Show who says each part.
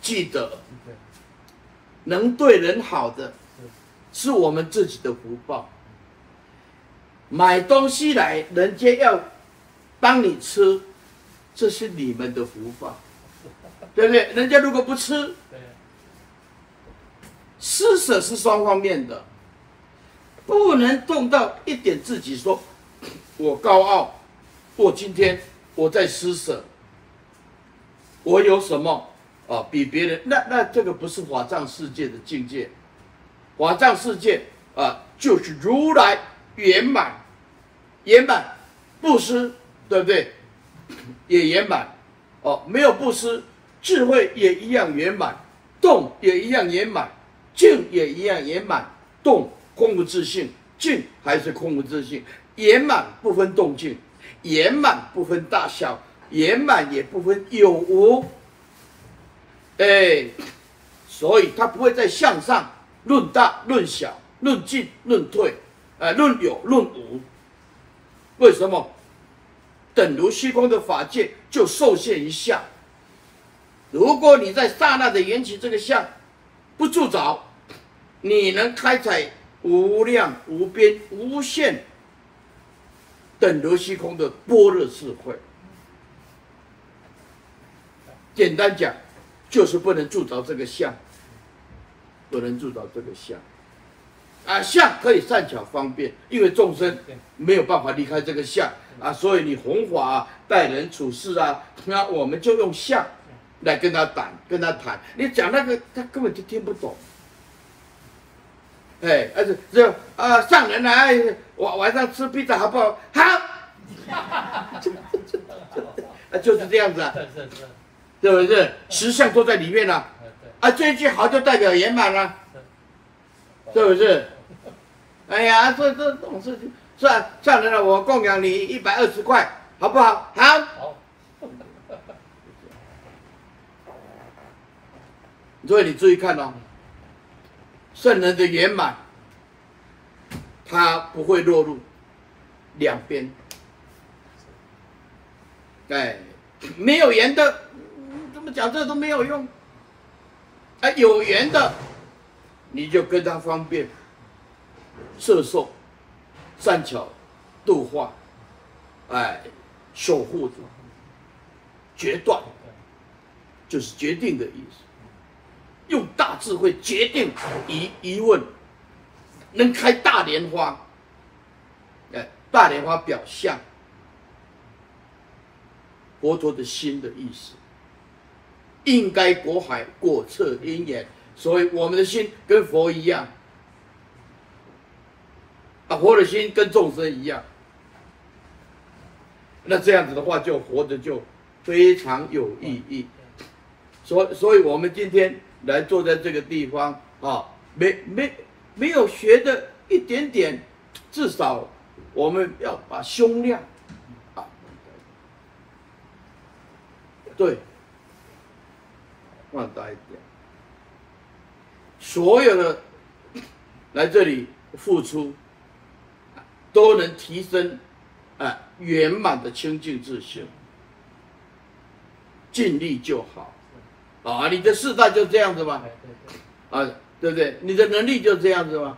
Speaker 1: 记得，能对人好的，是我们自己的福报。买东西来，人家要帮你吃，这是你们的福报，对不对？人家如果不吃，施舍是双方面的，不能动到一点自己说，我高傲，我今天我在施舍，我有什么啊？比别人那那这个不是法藏世界的境界，法藏世界啊，就是如来圆满。圆满，布施，对不对？也圆满，哦，没有布施，智慧也一样圆满，动也一样圆满，静也一样圆满，动空无自性，静还是空无自性，圆满不分动静，圆满不分大小，圆满也不分有无，哎，所以他不会在相上论大论小，论进论退，呃，论有论无。为什么？等如虚空的法界就受限于相。如果你在刹那的缘起这个相不住着，你能开采无量无边无限等如虚空的般若智慧。简单讲，就是不能住着这个相，不能住着这个相。啊，相可以善巧方便，因为众生没有办法离开这个相啊，所以你弘法啊、待人处事啊，那我们就用相来跟他谈、跟他谈。你讲那个，他根本就听不懂。哎，而且这啊，上人来，晚晚上吃披萨好不好？好。啊，就是这样子啊，对不对？实相都在里面了啊，啊，这一句好就代表圆满了。是不是？哎呀，这这种事情算算了，我供养你一百二十块，好不好？好。好。所以你注意看哦，圣人的圆满，他不会落入两边。哎，没有缘的，讲这都没有用。哎，有缘的。你就跟他方便，摄受，善巧，度化，哎，守护者，决断，就是决定的意思。用大智慧决定疑疑问，能开大莲花，哎，大莲花表象，佛陀的心的意思，应该果海果测因缘。所以我们的心跟佛一样，啊，佛的心跟众生一样，那这样子的话，就活着就非常有意义。所，所以我们今天来坐在这个地方啊，没没没有学的一点点，至少我们要把胸量啊，对，放大一点。所有的 来这里付出，都能提升啊圆满的清净自性，尽力就好啊！你的世代就这样子吧？啊，对不对？你的能力就这样子吗？